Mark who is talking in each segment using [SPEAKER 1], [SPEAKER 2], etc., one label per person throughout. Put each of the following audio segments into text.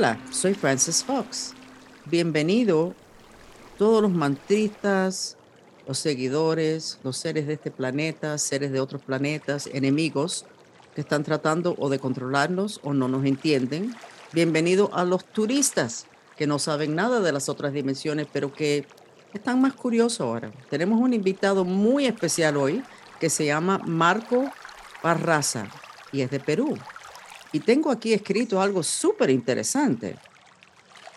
[SPEAKER 1] Hola, soy Francis Fox. Bienvenido todos los mantristas, los seguidores, los seres de este planeta, seres de otros planetas, enemigos que están tratando o de controlarnos o no nos entienden. Bienvenido a los turistas que no saben nada de las otras dimensiones, pero que están más curiosos ahora. Tenemos un invitado muy especial hoy que se llama Marco Barraza y es de Perú. Y tengo aquí escrito algo súper interesante.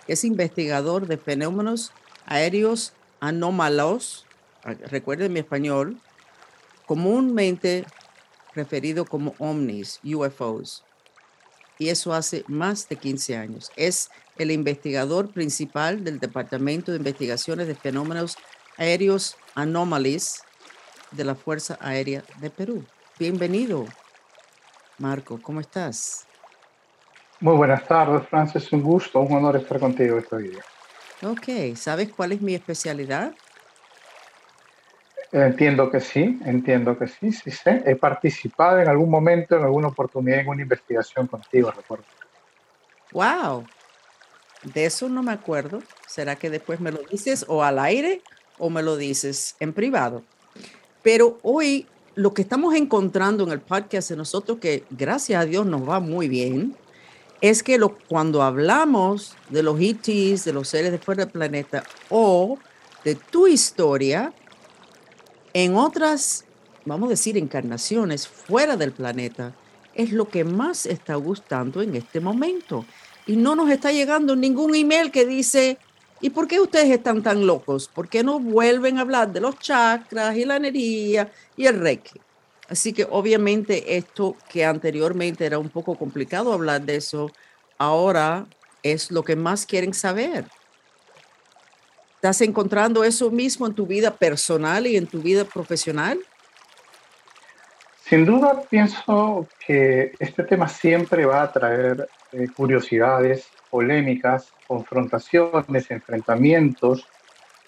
[SPEAKER 1] Es investigador de fenómenos aéreos anómalos, recuerden mi español, comúnmente referido como ovnis, UFOs. Y eso hace más de 15 años. Es el investigador principal del Departamento de Investigaciones de Fenómenos Aéreos Anomalies de la Fuerza Aérea de Perú. Bienvenido, Marco, ¿cómo estás?
[SPEAKER 2] Muy buenas tardes, Francis. Un gusto, un honor estar contigo este día.
[SPEAKER 1] Ok, ¿sabes cuál es mi especialidad?
[SPEAKER 2] Entiendo que sí, entiendo que sí, sí sé. He participado en algún momento, en alguna oportunidad, en una investigación contigo, recuerdo.
[SPEAKER 1] ¡Wow! De eso no me acuerdo. ¿Será que después me lo dices o al aire o me lo dices en privado? Pero hoy lo que estamos encontrando en el podcast de nosotros, que gracias a Dios nos va muy bien, es que cuando hablamos de los ETs, de los seres de fuera del planeta o de tu historia, en otras, vamos a decir, encarnaciones fuera del planeta, es lo que más está gustando en este momento. Y no nos está llegando ningún email que dice, ¿y por qué ustedes están tan locos? ¿Por qué no vuelven a hablar de los chakras y la energía y el reiki? Así que obviamente esto que anteriormente era un poco complicado hablar de eso, ahora es lo que más quieren saber. ¿Estás encontrando eso mismo en tu vida personal y en tu vida profesional?
[SPEAKER 2] Sin duda pienso que este tema siempre va a traer eh, curiosidades, polémicas, confrontaciones, enfrentamientos.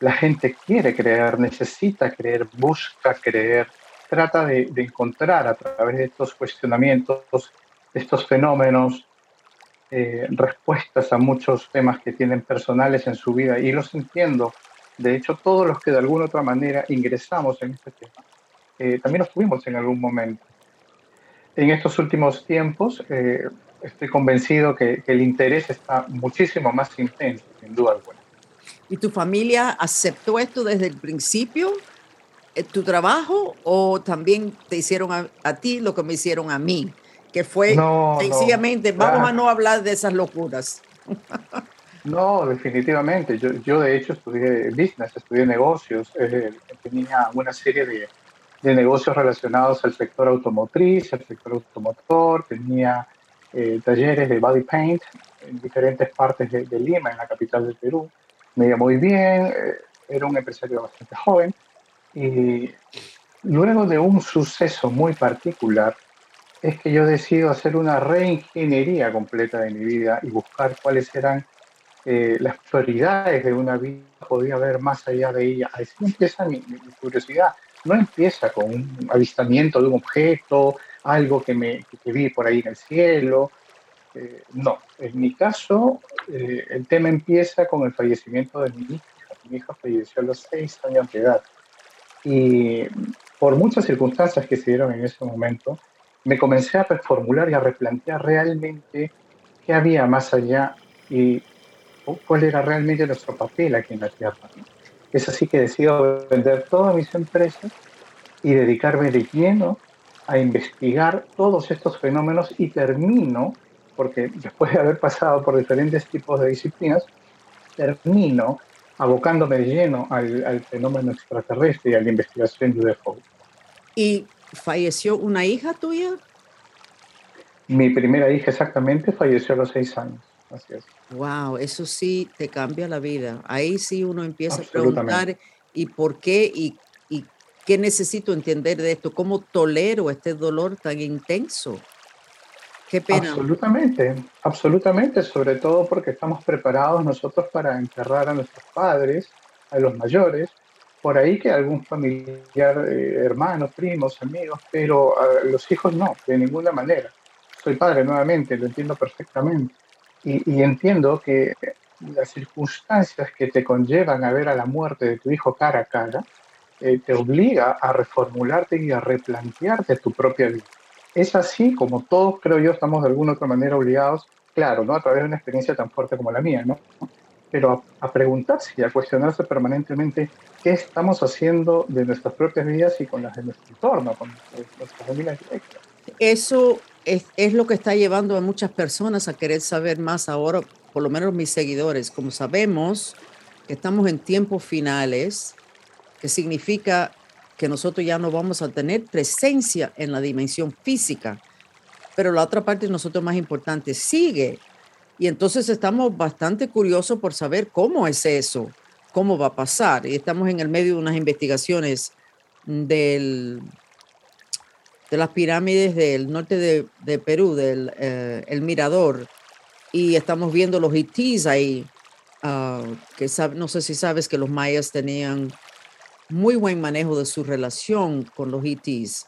[SPEAKER 2] La gente quiere creer, necesita creer, busca creer, trata de, encontrar a través de estos cuestionamientos, estos fenómenos, eh, respuestas a muchos temas que tienen personales en su vida y los entiendo. De hecho, todos los que de alguna otra manera ingresamos en este tema, eh, también los tuvimos en algún momento. En estos últimos tiempos, eh, estoy convencido que, el interés está muchísimo más intenso, sin duda alguna.
[SPEAKER 1] ¿Y tu familia aceptó esto desde el principio, tu trabajo, o también te hicieron a, a ti lo que me hicieron a mí? que fue sencillamente, vamos a no hablar de esas locuras.
[SPEAKER 2] No, definitivamente. Yo, yo de hecho estudié business, estudié negocios, eh, tenía una serie de, de, negocios relacionados al sector automotriz, al sector automotor, tenía eh, talleres de body paint en diferentes partes de, Lima, en la capital del Perú. Me iba muy bien, eh, era un empresario bastante joven y luego de un suceso muy particular, es que yo decido hacer una reingeniería completa de mi vida y buscar cuáles eran eh, las prioridades de una vida, podía ver más allá de ella. Así empieza mi, curiosidad. No empieza con un avistamiento de un objeto, algo que, me, vi por ahí en el cielo. Eh, no, en mi caso, eh, el tema empieza con el fallecimiento de mi hija. Mi hija falleció a los seis años de edad. Y por muchas circunstancias que se dieron en ese momento, me comencé a reformular y a replantear realmente qué había más allá y cuál era realmente nuestro papel aquí en la Tierra. Es así que decido vender todas mis empresas y dedicarme de lleno a investigar todos estos fenómenos y termino, porque después de haber pasado por diferentes tipos de disciplinas, termino abocándome de lleno al, al fenómeno extraterrestre y a la investigación de UFO.
[SPEAKER 1] ¿Y falleció una hija tuya?
[SPEAKER 2] Mi primera hija exactamente falleció a los seis años. Así es.
[SPEAKER 1] Wow, eso sí te cambia la vida. Ahí sí uno empieza a preguntar y por qué y, y qué necesito entender de esto, cómo tolero este dolor tan intenso. Qué pena.
[SPEAKER 2] Absolutamente, absolutamente, sobre todo porque estamos preparados nosotros para enterrar a nuestros padres, a los mayores, por ahí que algún familiar, eh, hermanos, primos, amigos, pero a los hijos no, de ninguna manera. Soy padre nuevamente, lo entiendo perfectamente. Y, entiendo que las circunstancias que te conllevan a ver a la muerte de tu hijo cara a cara eh, te obliga a reformularte y a replantearte tu propia vida. Es así como todos, creo yo, estamos de alguna otra manera obligados, claro, ¿no? a través de una experiencia tan fuerte como la mía, ¿no? pero a, preguntarse y a cuestionarse permanentemente qué estamos haciendo de nuestras propias vidas y con las de nuestro entorno, con nuestras familias directas.
[SPEAKER 1] Eso es, es, lo que está llevando a muchas personas a querer saber más ahora, por lo menos mis seguidores. Como sabemos que estamos en tiempos finales, que significa que nosotros ya no vamos a tener presencia en la dimensión física, pero la otra parte nosotros más importante sigue y entonces estamos bastante curiosos por saber cómo es eso, cómo va a pasar. Y estamos en el medio de unas investigaciones del, de las pirámides del norte de, Perú, del eh, el Mirador, y estamos viendo los hitis ahí, ah, que no sé si sabes que los mayas tenían muy buen manejo de su relación con los hitis.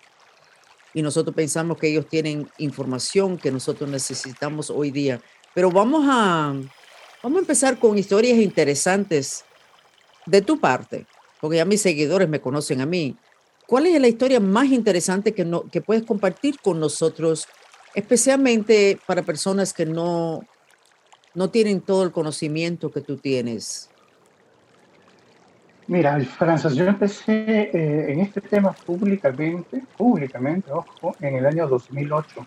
[SPEAKER 1] Y nosotros pensamos que ellos tienen información que nosotros necesitamos hoy día. Pero vamos a, vamos a empezar con historias interesantes de tu parte, porque ya mis seguidores me conocen a mí. ¿Cuál es la historia más interesante que, no, que puedes compartir con nosotros, especialmente para personas que no, no tienen todo el conocimiento que tú tienes?
[SPEAKER 2] Mira, Francis, yo empecé eh, en este tema públicamente, públicamente, ojo, en el año 2008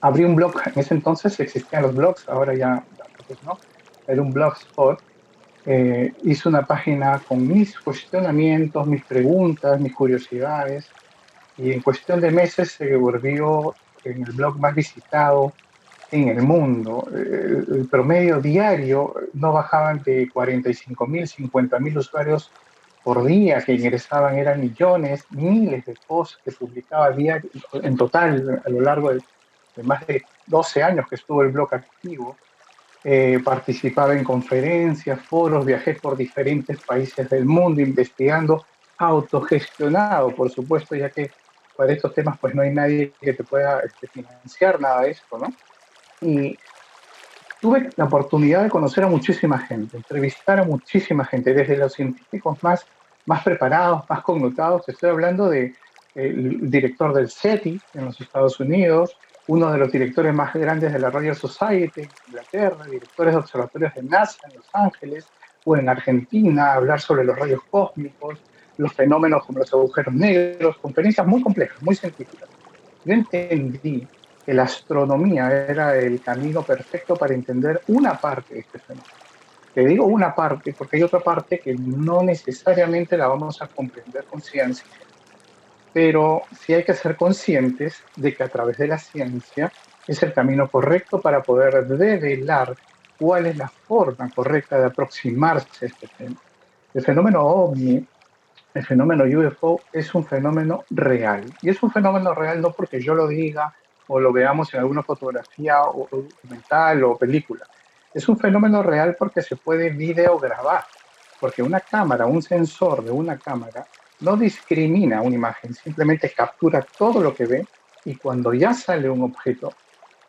[SPEAKER 2] abrí un blog, en ese entonces existían los blogs, ahora ya pues no, era un blogspot. Eh, hice una página con mis cuestionamientos, mis preguntas, mis curiosidades, y en cuestión de meses se volvió en el blog más visitado en el mundo. Eh, el, promedio diario no bajaban de 45 mil, 50 mil usuarios por día que ingresaban, eran millones, miles de posts que publicaba diario, en total a lo largo del más de 12 años que estuvo el blog activo, eh, participaba en conferencias, foros, viajé por diferentes países del mundo investigando, autogestionado, por supuesto, ya que para estos temas pues no hay nadie que te pueda este, financiar nada de esto, ¿no? Y tuve la oportunidad de conocer a muchísima gente, entrevistar a muchísima gente, desde los científicos más, más preparados, más connotados, estoy hablando del de, director del SETI en los Estados Unidos, uno de los directores más grandes de la Royal Society en Inglaterra, directores de observatorios de NASA en Los Ángeles o en Argentina, hablar sobre los rayos cósmicos, los fenómenos como los agujeros negros, conferencias muy complejas, muy científicas. Yo entendí que la astronomía era el camino perfecto para entender una parte de este fenómeno. Te digo una parte porque hay otra parte que no necesariamente la vamos a comprender con ciencia pero sí hay que ser conscientes de que a través de la ciencia es el camino correcto para poder develar cuál es la forma correcta de aproximarse a este tema. El fenómeno ovni, el fenómeno UFO, es un fenómeno real. Y es un fenómeno real no porque yo lo diga o lo veamos en alguna fotografía o documental o película. Es un fenómeno real porque se puede videograbar, porque una cámara, un sensor de una cámara no discrimina una imagen, simplemente captura todo lo que ve y cuando ya sale un objeto,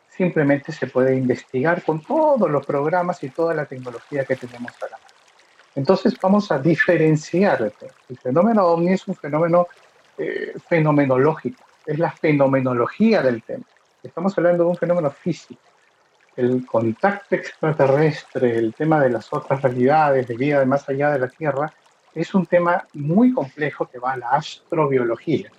[SPEAKER 2] simplemente se puede investigar con todos los programas y toda la tecnología que tenemos ahora. Entonces vamos a diferenciar. El fenómeno ovni es un fenómeno eh, fenomenológico, es la fenomenología del tema. Estamos hablando de un fenómeno físico. El contacto extraterrestre, el tema de las otras realidades, de vida de más allá de la Tierra, es un tema muy complejo que va a la astrobiología.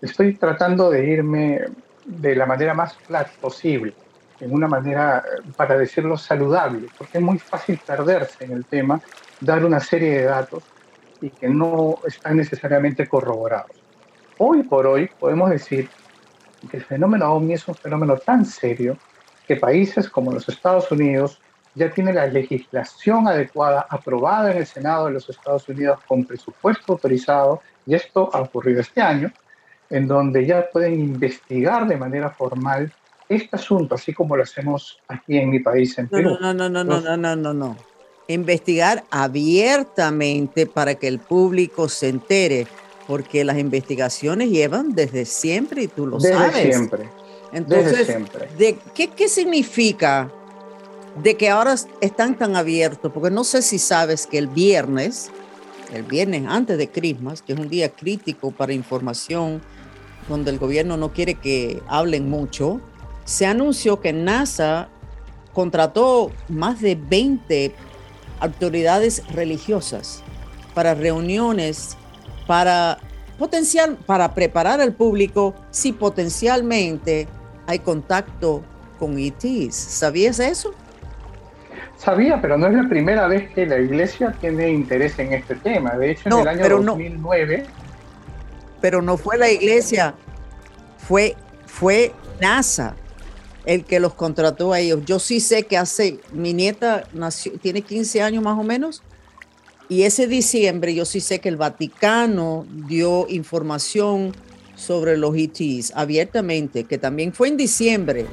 [SPEAKER 2] Estoy tratando de irme de la manera más flat posible, en una manera, para decirlo, saludable, porque es muy fácil perderse en el tema, dar una serie de datos y que no están necesariamente corroborados. Hoy por hoy podemos decir que el fenómeno OVNI es un fenómeno tan serio que países como los Estados Unidos, ya tiene la legislación adecuada aprobada en el Senado de los Estados Unidos con presupuesto autorizado, y esto ha ocurrido este año, en donde ya pueden investigar de manera formal este asunto, así como lo hacemos aquí en mi país, en Perú.
[SPEAKER 1] No, no, no, no, no, no, no, no. Investigar abiertamente para que el público se entere, porque las investigaciones llevan desde siempre y tú lo
[SPEAKER 2] desde
[SPEAKER 1] sabes.
[SPEAKER 2] Desde siempre.
[SPEAKER 1] Entonces, ¿de qué, qué significa de que ahora están tan abiertos? Porque no sé si sabes que el viernes, el viernes antes de Christmas, que es un día crítico para información, donde el gobierno no quiere que hablen mucho, se anunció que NASA contrató más de 20 autoridades religiosas para reuniones, para potencial, para preparar al público si potencialmente hay contacto con ETs. ¿Sabías eso?
[SPEAKER 2] Sabía, pero no es la primera vez que la iglesia tiene interés en este tema. De hecho, en el año 2009...
[SPEAKER 1] pero no fue la iglesia, fue, fue NASA el que los contrató a ellos. Yo sí sé que hace, mi nieta nació, tiene 15 años más o menos, y ese diciembre yo sí sé que el Vaticano dio información sobre los ETs abiertamente, que también fue en diciembre.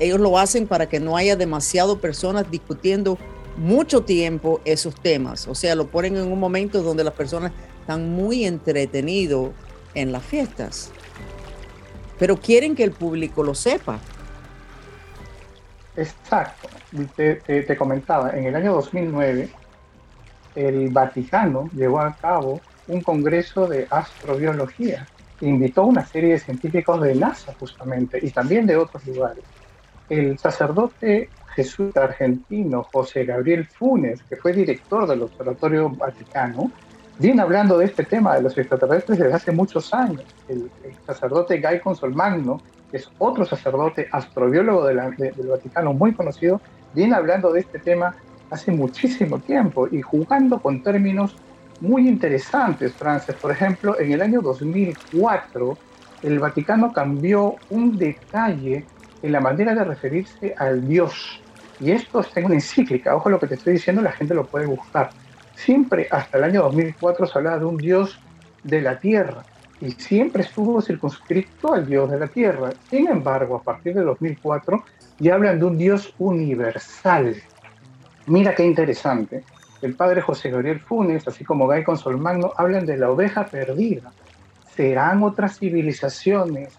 [SPEAKER 1] Ellos lo hacen para que no haya demasiado personas discutiendo mucho tiempo esos temas. O sea, lo ponen en un momento donde las personas están muy entretenidos en las fiestas. Pero quieren que el público lo sepa.
[SPEAKER 2] Exacto. Te, comentaba, en el año 2009, el Vaticano llevó a cabo un congreso de astrobiología. Invitó a una serie de científicos de NASA, justamente, y también de otros lugares. El sacerdote Jesús argentino José Gabriel Funes, que fue director del Observatorio Vaticano, viene hablando de este tema de los extraterrestres desde hace muchos años. El, sacerdote Guy Consolmagno es otro sacerdote astrobiólogo del Vaticano muy conocido, viene hablando de este tema hace muchísimo tiempo y jugando con términos muy interesantes, Frances. Por ejemplo, en el año 2004, el Vaticano cambió un detalle en la manera de referirse al Dios. Y esto está en una encíclica, ojo lo que te estoy diciendo, la gente lo puede buscar. Siempre hasta el año 2004 se hablaba de un Dios de la tierra y siempre estuvo circunscrito al Dios de la tierra. Sin embargo, a partir de 2004 ya hablan de un Dios universal. Mira qué interesante. El padre José Gabriel Funes, así como Guy Consolmagno, hablan de la oveja perdida. ¿Serán otras civilizaciones,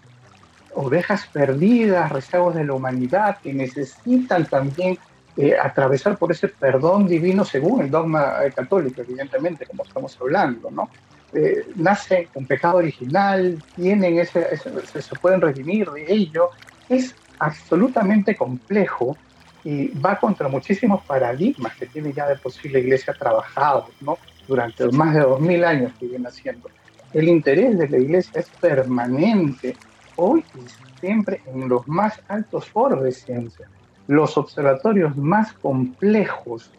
[SPEAKER 2] ovejas perdidas, rezagos de la humanidad, que necesitan también eh, atravesar por ese perdón divino según el dogma eh, católico, evidentemente, como estamos hablando, ¿no? eh, nacen con pecado original, tienen ese, se pueden redimir de ello, es absolutamente complejo y va contra muchísimos paradigmas que tiene ya de posible iglesia trabajado ¿no? durante más de dos mil años que viene haciendo. El interés de la iglesia es permanente, hoy y siempre en los más altos foros de ciencia. Los observatorios más complejos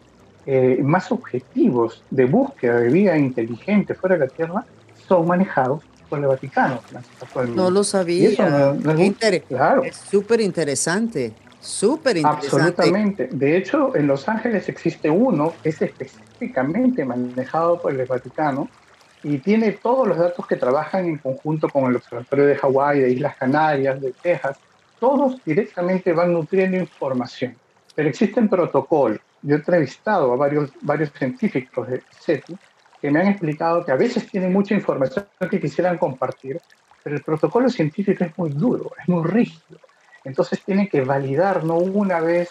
[SPEAKER 2] eh, más objetivos de búsqueda de vida inteligente fuera de la Tierra son manejados por el Vaticano.
[SPEAKER 1] No lo sabía. Es súper interesante. Súper interesante.
[SPEAKER 2] Absolutamente. De hecho, en Los Ángeles existe uno que es específicamente manejado por el Vaticano y tiene todos los datos que trabajan en conjunto con el Observatorio de Hawái, de Islas Canarias, de Texas. Todos directamente van nutriendo información. Pero existen protocolos yo he entrevistado a varios, varios científicos de SETI que me han explicado que a veces tienen mucha información que quisieran compartir, pero el protocolo científico es muy duro, es muy rígido. Entonces tienen que validar no una vez,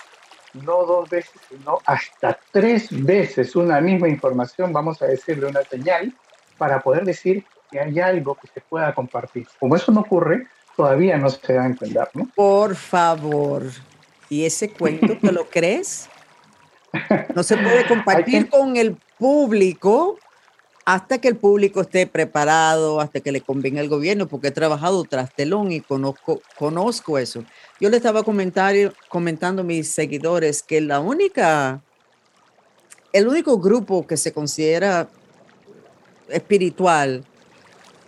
[SPEAKER 2] no dos veces, sino hasta tres veces una misma información, vamos a decirle una señal, para poder decir que hay algo que se pueda compartir. Como eso no ocurre, todavía no se da a entender, ¿no?
[SPEAKER 1] Por favor. ¿Y ese cuento te lo crees? No se puede compartir con el público hasta que el público esté preparado, hasta que le convenga al gobierno, porque he trabajado tras telón y conozco, conozco eso. Yo le estaba comentando a mis seguidores que la única, el único grupo que se considera espiritual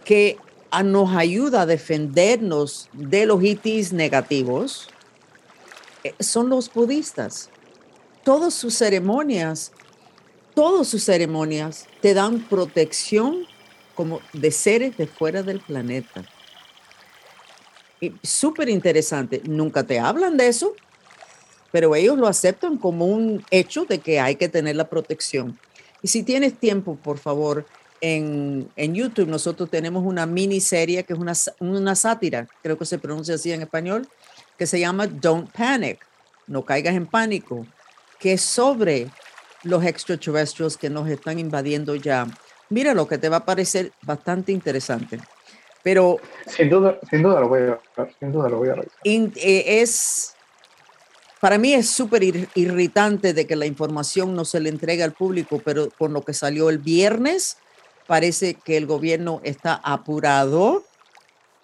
[SPEAKER 1] que nos ayuda a defendernos de los itis negativos eh, son los budistas todas sus ceremonias, todas sus ceremonias te dan protección como de seres de fuera del planeta. Súper interesante. Nunca te hablan de eso, pero ellos lo aceptan como un hecho de que hay que tener la protección. Y si tienes tiempo, por favor, en, en, YouTube nosotros tenemos una miniserie que es una, una sátira, creo que se pronuncia así en español, que se llama Don't Panic, no caigas en pánico, que es sobre los extraterrestres que nos están invadiendo ya. Mira lo que te va a parecer bastante interesante. Pero
[SPEAKER 2] sin duda, sin duda lo voy a, sin duda lo voy a
[SPEAKER 1] eh, es para mí es súper irritante de que la información no se le entregue al público, pero con lo que salió el viernes, parece que el gobierno está apurado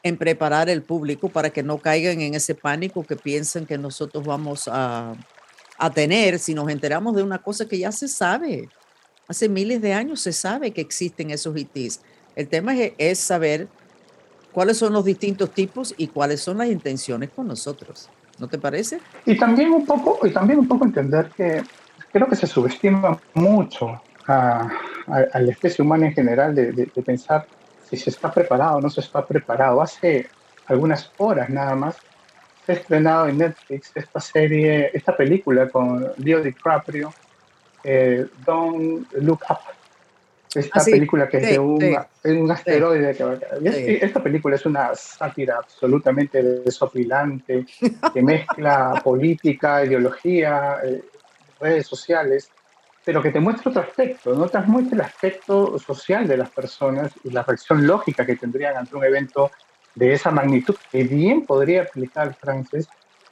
[SPEAKER 1] en preparar el público para que no caigan en ese pánico que piensan que nosotros vamos a, a tener si nos enteramos de una cosa que ya se sabe. Hace miles de años se sabe que existen esos ITs. El tema es, es saber cuáles son los distintos tipos y cuáles son las intenciones con nosotros. ¿No te parece?
[SPEAKER 2] Y también un poco, y también un poco entender que creo que se subestima mucho a, la especie humana en general de, de, pensar si se está preparado o no se está preparado. Hace algunas horas nada más se ha estrenado en Netflix esta serie, esta película con Leo DiCaprio, eh, Don't Look Up. Esta ah, película que es de un, un asteroide que Esta película es una sátira absolutamente desopilante que mezcla política, ideología, eh, redes sociales, pero que te muestra otro aspecto, no te muestra el aspecto social de las personas y la reacción lógica que tendrían ante un evento de esa magnitud, que bien podría aplicar, Francis,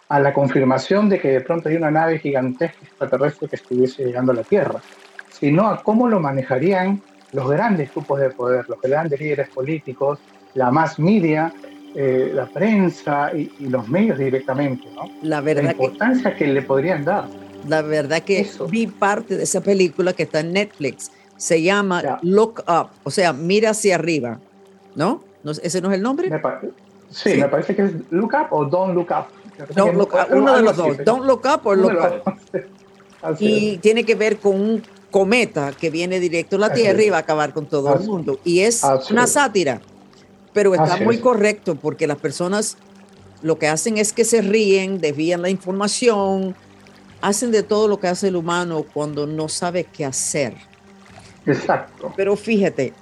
[SPEAKER 2] a la confirmación de que de pronto hay una nave gigantesca extraterrestre que estuviese llegando a la Tierra sino a cómo lo manejarían los grandes grupos de poder, los grandes líderes políticos, la más media, eh, la prensa y, los medios directamente, ¿no?
[SPEAKER 1] La, verdad la
[SPEAKER 2] importancia que, le podrían dar.
[SPEAKER 1] La verdad que vi parte de esa película que está en Netflix. Se llama Look Up, o sea, mira hacia arriba, ¿no? ¿Ese no es el nombre?
[SPEAKER 2] sí, me parece que es Look Up o Don't Look Up.
[SPEAKER 1] uno de los dos, Don't Look Up o Look Up. y tiene que ver con un cometa que viene directo a la Tierra y va a acabar con todo el mundo. Y es una sátira, pero está muy correcto porque las personas lo que hacen es que se ríen, desvían la información, hacen de todo lo que hace el humano cuando no sabe qué hacer.
[SPEAKER 2] Exacto.
[SPEAKER 1] Pero fíjate,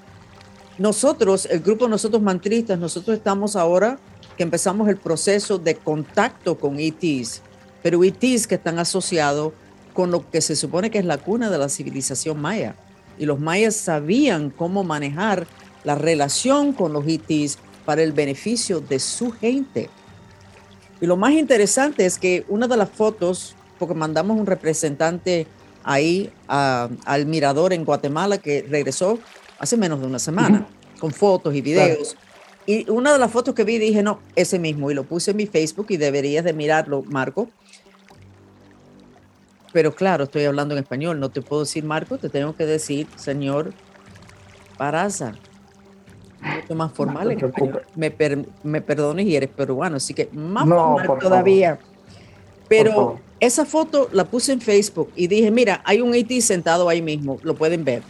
[SPEAKER 1] nosotros, el grupo Nosotros Mantristas, nosotros estamos ahora que empezamos el proceso de contacto con ETs, pero ETs que están asociados con lo que se supone que es la cuna de la civilización maya. Y los mayas sabían cómo manejar la relación con los hitis para el beneficio de su gente. Y lo más interesante es que una de las fotos, porque mandamos un representante ahí al mirador en Guatemala que regresó hace menos de una semana, con fotos y videos. Y una de las fotos que vi dije, no, ese mismo, y lo puse en mi Facebook y deberías de mirarlo, Marco, pero claro, estoy hablando en español, no te puedo decir Marco, te tengo que decir señor Paraza. Mucho más formal. me, me, perdones y eres peruano, así que más formal todavía. Pero esa foto la puse en Facebook y dije, mira, hay un IT sentado ahí mismo, lo pueden ver.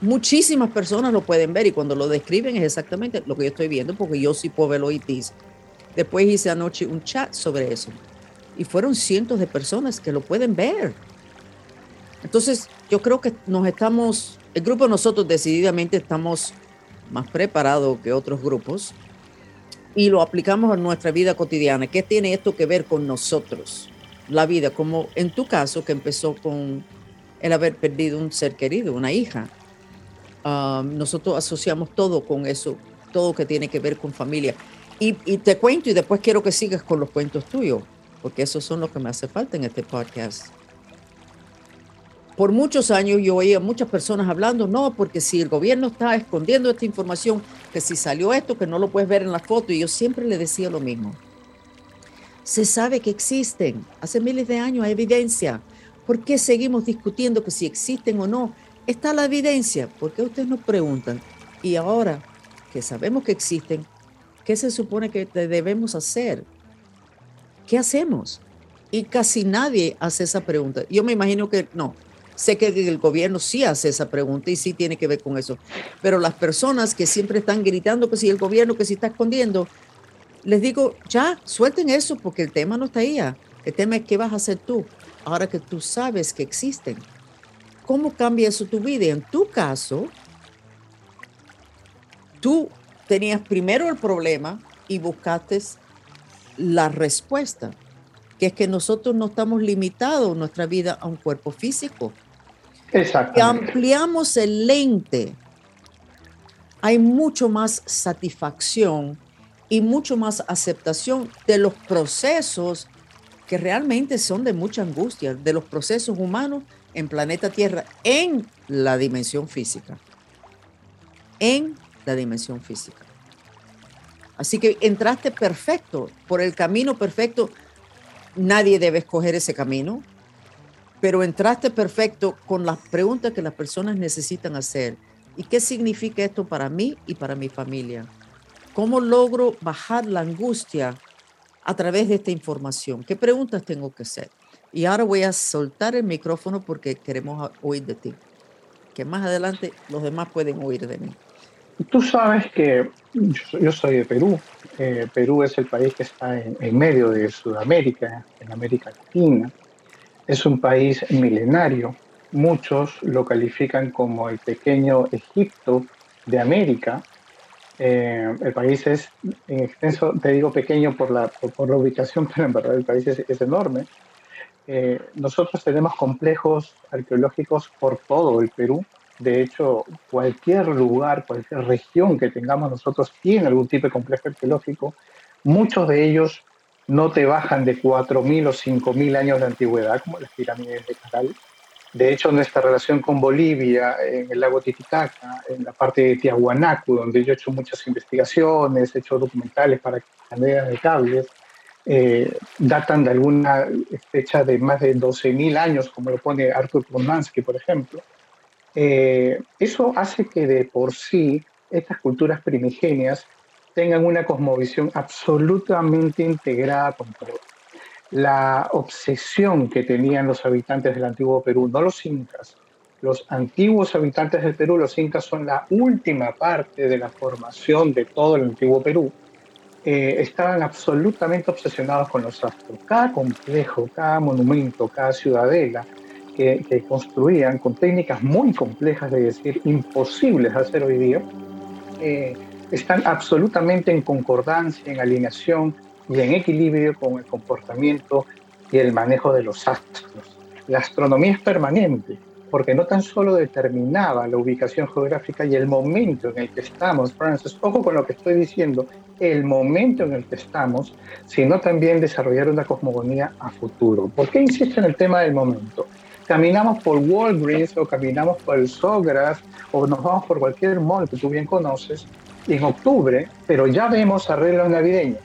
[SPEAKER 1] Muchísimas personas lo pueden ver y cuando lo describen es exactamente lo que yo estoy viendo porque yo sí puedo ver los ITs. Después hice anoche un chat sobre eso y fueron cientos de personas que lo pueden ver. Entonces, yo creo que nos estamos, el grupo nosotros decididamente estamos más preparados que otros grupos y lo aplicamos a nuestra vida cotidiana. ¿Qué tiene esto que ver con nosotros? La vida, como en tu caso, que empezó con el haber perdido un ser querido, una hija. Ah, nosotros asociamos todo con eso, todo que tiene que ver con familia. Y, y te cuento y después quiero que sigas con los cuentos tuyos porque esos son los que me hace falta en este podcast. Por muchos años yo oía muchas personas hablando, no, porque si el gobierno está escondiendo esta información, que si salió esto, que no lo puedes ver en la foto, y yo siempre le decía lo mismo. Se sabe que existen, hace miles de años hay evidencia. ¿Por qué seguimos discutiendo que si existen o no? Está la evidencia. ¿Por qué ustedes nos preguntan? Y ahora que sabemos que existen, ¿qué se supone que debemos hacer? ¿qué hacemos? Y casi nadie hace esa pregunta. Yo me imagino que no. Sé que el gobierno sí hace esa pregunta y sí tiene que ver con eso. Pero las personas que siempre están gritando que si el gobierno que si está escondiendo, les digo, ya, suelten eso porque el tema no está ahí. El tema es qué vas a hacer tú ahora que tú sabes que existen. ¿Cómo cambia eso tu vida? en tu caso, tú tenías primero el problema y buscaste la respuesta, que es que nosotros no estamos limitados nuestra vida a un cuerpo físico.
[SPEAKER 2] Exacto.
[SPEAKER 1] Ampliamos el lente, hay mucho más satisfacción y mucho más aceptación de los procesos que realmente son de mucha angustia, de los procesos humanos en planeta Tierra, en la dimensión física. En la dimensión física. Así que entraste perfecto, por el camino perfecto. Nadie debe escoger ese camino, pero entraste perfecto con las preguntas que las personas necesitan hacer. ¿Y qué significa esto para mí y para mi familia? ¿Cómo logro bajar la angustia a través de esta información? ¿Qué preguntas tengo que hacer? Y ahora voy a soltar el micrófono porque queremos oír de ti. Que más adelante los demás pueden oír de mí.
[SPEAKER 2] Tú sabes que yo, soy de Perú. Eh, Perú es el país que está en, medio de Sudamérica, en América Latina. Es un país milenario. Muchos lo califican como el pequeño Egipto de América. Eh, el país es en extenso, te digo pequeño por la, por, la ubicación, pero en verdad el país es, enorme. Eh, nosotros tenemos complejos arqueológicos por todo el Perú de hecho, cualquier lugar, cualquier región que tengamos nosotros tiene algún tipo de complejo arqueológico. Muchos de ellos no te bajan de 4.000 o 5.000 años de antigüedad, como las pirámides de Caral. De hecho, nuestra relación con Bolivia, en el lago Titicaca, en la parte de Tiahuanacu, donde yo he hecho muchas investigaciones, he hecho documentales para cadenas de cables, eh, datan de alguna fecha de más de 12.000 años, como lo pone Arthur Pomansky, por ejemplo. Eh, eso hace que de por sí estas culturas primigenias tengan una cosmovisión absolutamente integrada con todo. La obsesión que tenían los habitantes del antiguo Perú, no los incas, los antiguos habitantes del Perú, los incas son la última parte de la formación de todo el antiguo Perú, eh, estaban absolutamente obsesionados con los astros. Cada complejo, cada monumento, cada ciudadela, que, construían con técnicas muy complejas, de decir, imposibles de hacer hoy día, eh, están absolutamente en concordancia, en alineación y en equilibrio con el comportamiento y el manejo de los astros. La astronomía es permanente, porque no tan solo determinaba la ubicación geográfica y el momento en el que estamos, Francis, ojo con lo que estoy diciendo, el momento en el que estamos, sino también desarrollar una cosmogonía a futuro. ¿Por qué insisto en el tema del momento? caminamos por Walgreens o caminamos por el Sogras o nos vamos por cualquier mall que tú bien conoces en octubre, pero ya vemos arreglos navideños.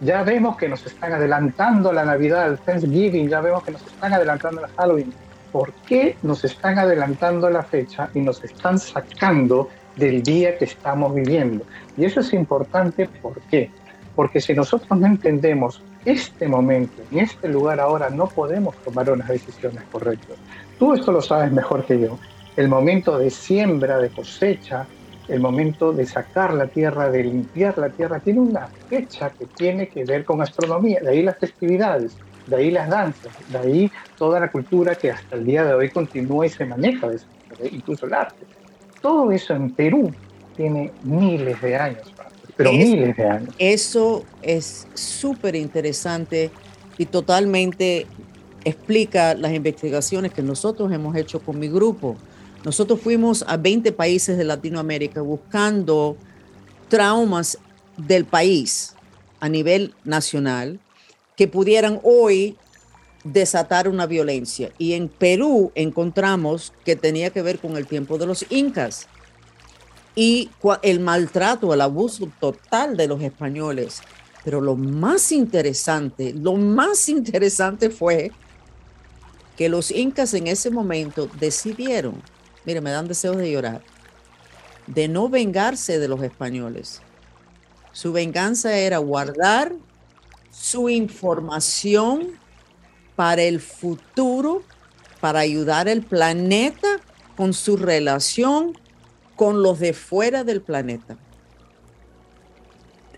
[SPEAKER 2] Ya vemos que nos están adelantando la Navidad, el Thanksgiving, ya vemos que nos están adelantando la Halloween. ¿Por qué nos están adelantando la fecha y nos están sacando del día que estamos viviendo? Y eso es importante, ¿por qué? Porque si nosotros no entendemos este momento, en este lugar ahora, no podemos tomar unas decisiones correctas. Tú esto lo sabes mejor que yo. El momento de siembra, de cosecha, el momento de sacar la tierra, de limpiar la tierra, tiene una fecha que tiene que ver con astronomía. De ahí las festividades, de ahí las danzas, de ahí toda la cultura que hasta el día de hoy continúa y se maneja, incluso el arte. Todo eso en Perú tiene miles de años pero miles de años.
[SPEAKER 1] Eso es súper interesante y totalmente explica las investigaciones que nosotros hemos hecho con mi grupo. Nosotros fuimos a 20 países de Latinoamérica buscando traumas del país a nivel nacional que pudieran hoy desatar una violencia. Y en Perú encontramos que tenía que ver con el tiempo de los incas y el maltrato, el abuso total de los españoles. Pero lo más interesante, lo más interesante fue que los incas en ese momento decidieron, mire, me dan deseos de llorar, de no vengarse de los españoles. Su venganza era guardar su información para el futuro, para ayudar al planeta con su relación con los de fuera del planeta.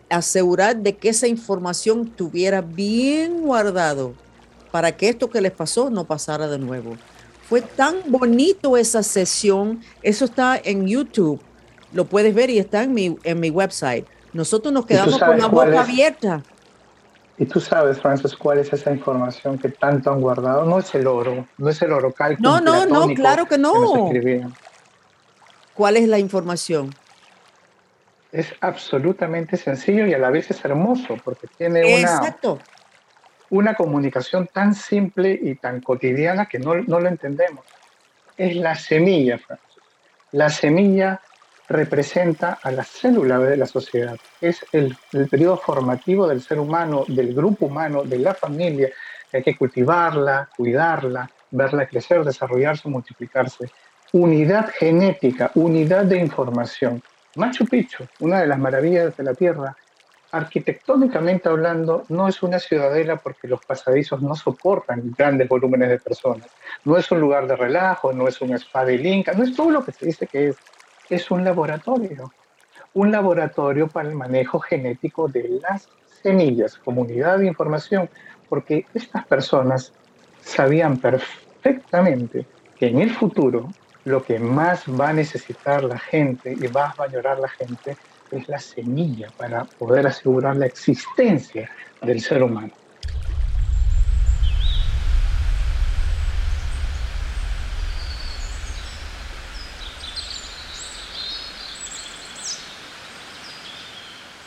[SPEAKER 1] Asegurar de que esa información estuviera bien guardado para que esto que les pasó no pasara de nuevo. Fue tan bonito esa sesión, eso está en YouTube. Lo puedes ver y está en mi, en mi website. Nosotros nos quedamos con la boca abierta.
[SPEAKER 2] Y tú sabes, Francis, cuál es esa información que tanto han guardado. No es el oro, no es el oro
[SPEAKER 1] No, no, no, claro que no. ¿Cuál es la información?
[SPEAKER 2] Es absolutamente sencillo y a la vez es hermoso porque tiene una, una comunicación tan simple y tan cotidiana que no, no lo entendemos. Es la semilla, Francis. La semilla representa a la célula de la sociedad. Es el, el, periodo formativo del ser humano, del grupo humano, de la familia. Hay que cultivarla, cuidarla, verla crecer, desarrollarse, multiplicarse. Unidad genética, unidad de información. Machu Picchu, una de las maravillas de la Tierra, arquitectónicamente hablando, no es una ciudadela porque los pasadizos no soportan grandes volúmenes de personas. No es un lugar de relajo, no es un spa de Inca, no es todo lo que se dice que es es un laboratorio, un laboratorio para el manejo genético de las semillas, comunidad de información, porque estas personas sabían perfectamente que en el futuro lo que más va a necesitar la gente y va a valorar la gente es la semilla para poder asegurar la existencia del ser humano.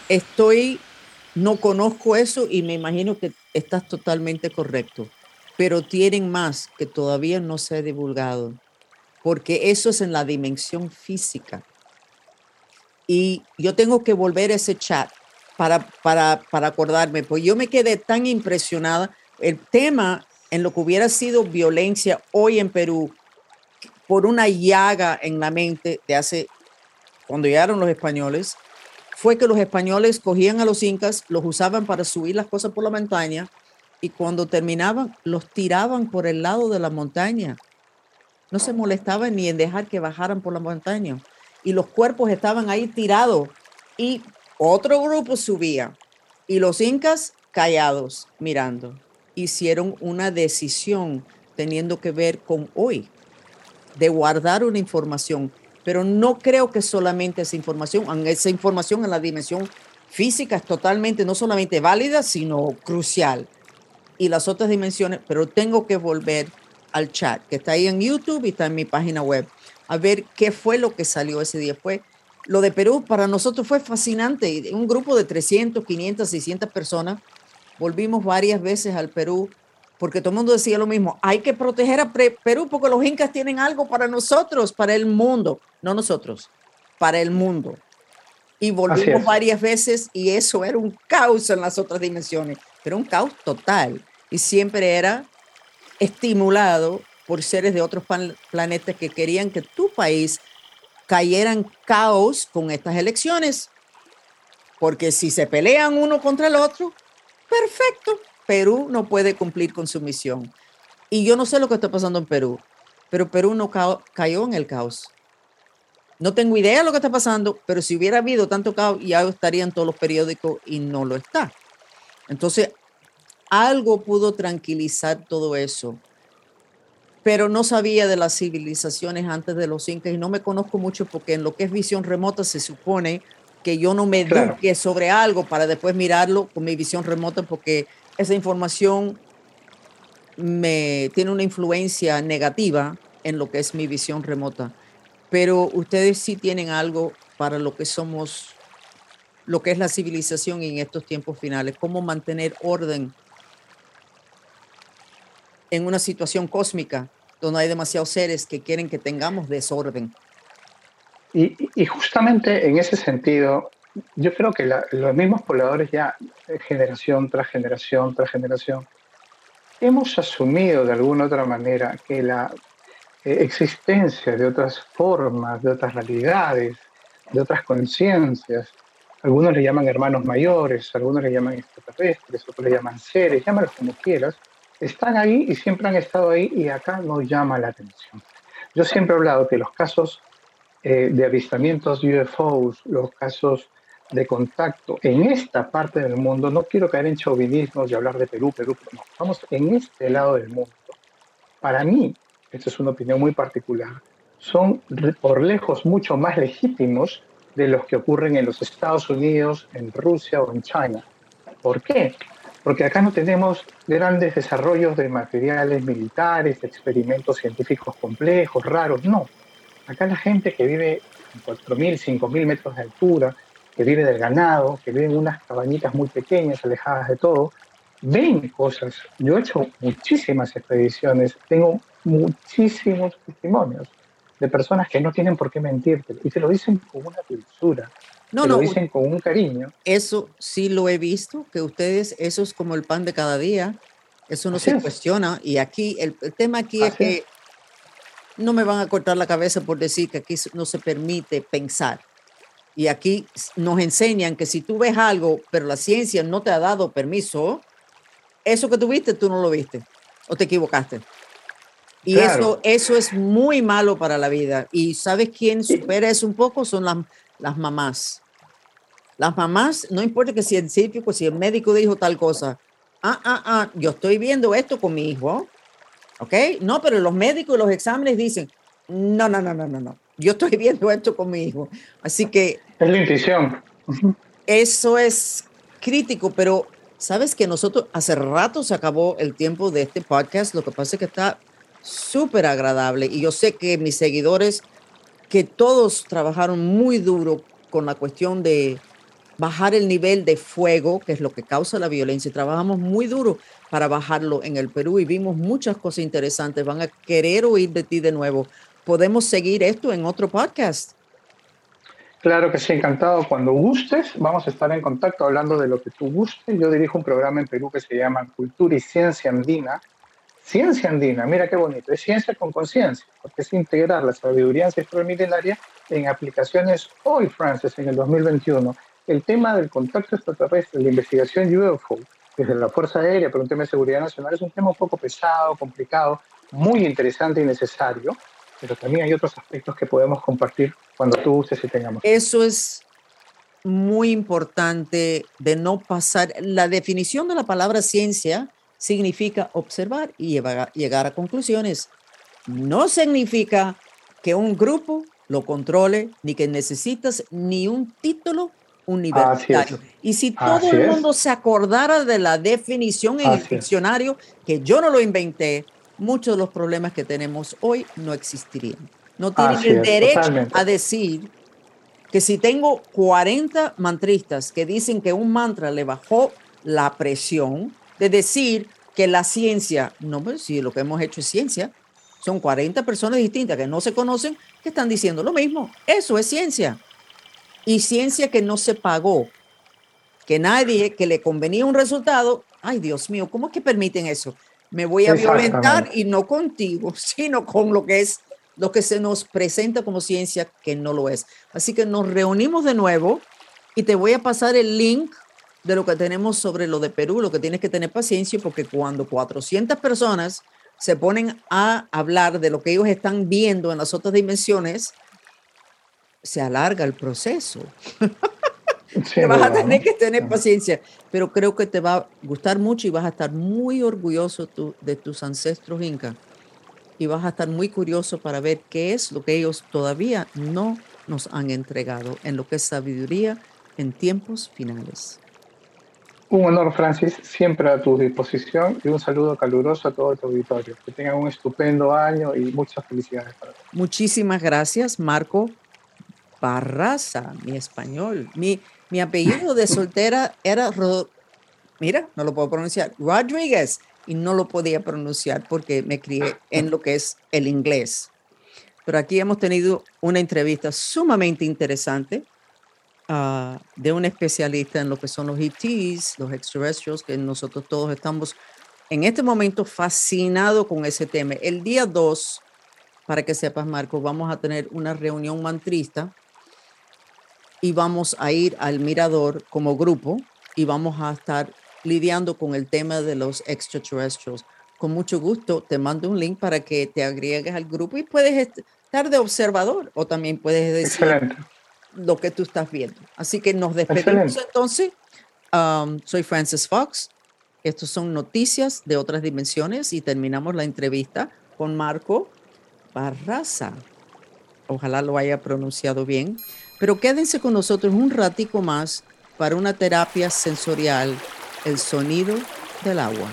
[SPEAKER 1] Estoy, no conozco eso y me imagino que estás totalmente correcto, pero tienen más que todavía no se ha divulgado, porque eso es en la dimensión física. Y yo tengo que volver a ese chat para, para, para acordarme, pues yo me quedé tan impresionada. El tema en lo que hubiera sido violencia hoy en Perú por una llaga en la mente de hace, cuando llegaron los españoles, fue que los españoles cogían a los incas, los usaban para subir las cosas por la montaña y cuando terminaban los tiraban por el lado de la montaña. No se molestaban ni en dejar que bajaran por la montaña. Y los cuerpos estaban ahí tirados y otro grupo subía y los incas callados mirando. Hicieron una decisión teniendo que ver con hoy, de guardar una información pero no creo que solamente esa información, esa información en la dimensión física es totalmente, no solamente válida, sino crucial. Y las otras dimensiones, pero tengo que volver al chat, que está ahí en YouTube y está en mi página web, a ver qué fue lo que salió ese día. Fue, lo de Perú para nosotros fue fascinante. Un grupo de 300, 500, 600 personas. Volvimos varias veces al Perú porque todo el mundo decía lo mismo, hay que proteger a Perú porque los incas tienen algo para nosotros, para el mundo, no nosotros, para el mundo. Y volvimos varias veces y eso era un caos en las otras dimensiones, pero un caos total. Y siempre era estimulado por seres de otros planetas que querían que tu país cayera en caos con estas elecciones. Porque si se pelean uno contra el otro, perfecto, Perú no puede cumplir con su misión. Y yo no sé lo que está pasando en Perú, pero Perú no cayó en el caos. No tengo idea de lo que está pasando, pero si hubiera habido tanto caos, ya estaría en todos los periódicos y no lo está. Entonces, algo pudo tranquilizar todo eso, pero no sabía de las civilizaciones antes de los incas y no me conozco mucho porque en lo que es visión remota se supone que yo no me eduque sobre algo para después mirarlo con mi visión remota porque esa información me tiene una influencia negativa en lo que es mi visión remota. Pero ustedes sí tienen algo para lo que somos, lo que es la civilización en estos tiempos finales, cómo mantener orden en una situación cósmica donde hay demasiados seres que quieren que tengamos desorden.
[SPEAKER 2] Y, y justamente en ese sentido, yo creo que los mismos pobladores ya, eh, generación tras generación tras generación, hemos asumido de alguna otra manera que la eh, existencia de otras formas, de otras realidades, de otras conciencias, algunos le llaman hermanos mayores, algunos le llaman extraterrestres, otros le llaman seres, llámalos como quieras, están ahí y siempre han estado ahí y acá nos llama la atención. Yo siempre he hablado que los casos eh, de avistamientos UFOs, los casos de contacto en esta parte del mundo, no quiero caer en chauvinismos y hablar de Perú, Perú, no, vamos en este lado del mundo. Para mí, esta es una opinión muy particular, son por lejos mucho más legítimos de los que ocurren en los Estados Unidos, en Rusia o en China. ¿Por qué? Porque acá no tenemos grandes desarrollos de materiales militares, experimentos científicos complejos, raros, no. Acá la gente que vive en 4.000, 5.000 metros de altura, que vive del ganado, que vive en unas cabañitas muy pequeñas, alejadas de todo, ven cosas. Yo he hecho muchísimas expediciones, tengo muchísimos testimonios de personas que no tienen por qué mentirte y te lo dicen con una dulzura. No, no, lo dicen con un cariño.
[SPEAKER 1] Eso sí lo he visto, que ustedes, eso es como el pan de cada día, eso no se cuestiona. Y aquí, el, tema aquí es que no me van a cortar la cabeza por decir que aquí no se permite pensar. Y aquí nos enseñan que si tú ves algo, pero la ciencia no te ha dado permiso, eso que tú viste, tú no lo viste o te equivocaste. Y eso, eso es muy malo para la vida. Y ¿sabes quién supera eso un poco? Son las, las mamás. Las mamás, no importa que si el científico, si el médico dijo tal cosa. Ah, ah, ah, yo estoy viendo esto con mi hijo. ¿Ok? No, pero los médicos y los exámenes dicen, no, no, no, no, no, no. Yo estoy viendo esto con mi hijo. Así que...
[SPEAKER 2] Es la intuición.
[SPEAKER 1] Eso es crítico, pero sabes que nosotros hace rato se acabó el tiempo de este podcast. Lo que pasa es que está súper agradable y yo sé que mis seguidores, que todos trabajaron muy duro con la cuestión de bajar el nivel de fuego, que es lo que causa la violencia. Trabajamos muy duro para bajarlo en el Perú y vimos muchas cosas interesantes. Van a querer oír de ti de nuevo. Podemos seguir esto en otro podcast.
[SPEAKER 2] Claro que sí, encantado. Cuando gustes, vamos a estar en contacto hablando de lo que tú gustes. Yo dirijo un programa en Perú que se llama Cultura y Ciencia Andina, Ciencia andina, mira qué bonito, es ciencia con conciencia, porque es integrar la sabiduría ancestral milenaria en aplicaciones hoy, Francis, en el 2021. El tema del contacto extraterrestre, la investigación UFO, desde la Fuerza Aérea, pero un tema de seguridad nacional, es un tema un poco pesado, complicado, muy interesante y necesario, pero también hay otros aspectos que podemos compartir cuando tú uses y tengamos.
[SPEAKER 1] Eso es muy importante de no pasar. La definición de la palabra ciencia significa observar y llegar a conclusiones. No significa que un grupo lo controle, ni que necesitas ni un título universitario. Y si todo el mundo se acordara de la definición en el diccionario, que yo no lo inventé, muchos de los problemas que tenemos hoy no existirían. No tienen el derecho a decir que si tengo 40 mantristas que dicen que un mantra le bajó la presión, de decir que la ciencia, no, pues si lo que hemos hecho es ciencia, son 40 personas distintas que no se conocen que están diciendo lo mismo. Eso es ciencia. Y ciencia que no se pagó, que nadie que le convenía un resultado, ay Dios mío, ¿cómo es que permiten eso? Me voy a violentar y no contigo, sino con lo que es lo que se nos presenta como ciencia que no lo es. Así que nos reunimos de nuevo y te voy a pasar el link de lo que tenemos sobre lo de Perú, lo que tienes que tener paciencia porque cuando 400 personas se ponen a hablar de lo que ellos están viendo en las otras dimensiones, se alarga el proceso. vas a tener que tener paciencia, pero creo que te va a gustar mucho y vas a estar muy orgulloso de tus ancestros incas y vas a estar muy curioso para ver qué es lo que ellos todavía no nos han entregado en lo que es sabiduría en tiempos finales.
[SPEAKER 2] Un honor, Francis, siempre a tu disposición y un saludo caluroso a todo tu auditorio. Que tengan un estupendo año y muchas felicidades para todos.
[SPEAKER 1] Muchísimas gracias, Marco Barraza, mi español. Mi, mi apellido de soltera era, mira, no lo puedo pronunciar, Rodríguez, y no lo podía pronunciar porque me crié en lo que es el inglés. Pero aquí hemos tenido una entrevista sumamente interesante Ah, de un especialista en lo que son los ETs, los extraterrestres, que nosotros todos estamos en este momento fascinados con ese tema. El día 2, para que sepas, Marco, vamos a tener una reunión mantrista y vamos a ir al mirador como grupo y vamos a estar lidiando con el tema de los extraterrestres. Con mucho gusto te mando un link para que te agregues al grupo y puedes estar de observador o también puedes decir lo que tú estás viendo. Así que nos despedimos entonces. Um, soy Francis Fox. Estos son noticias de otras dimensiones y terminamos la entrevista con Marco Barraza. Ojalá lo haya pronunciado bien. Pero quédense con nosotros un ratico más para una terapia sensorial, el sonido del agua.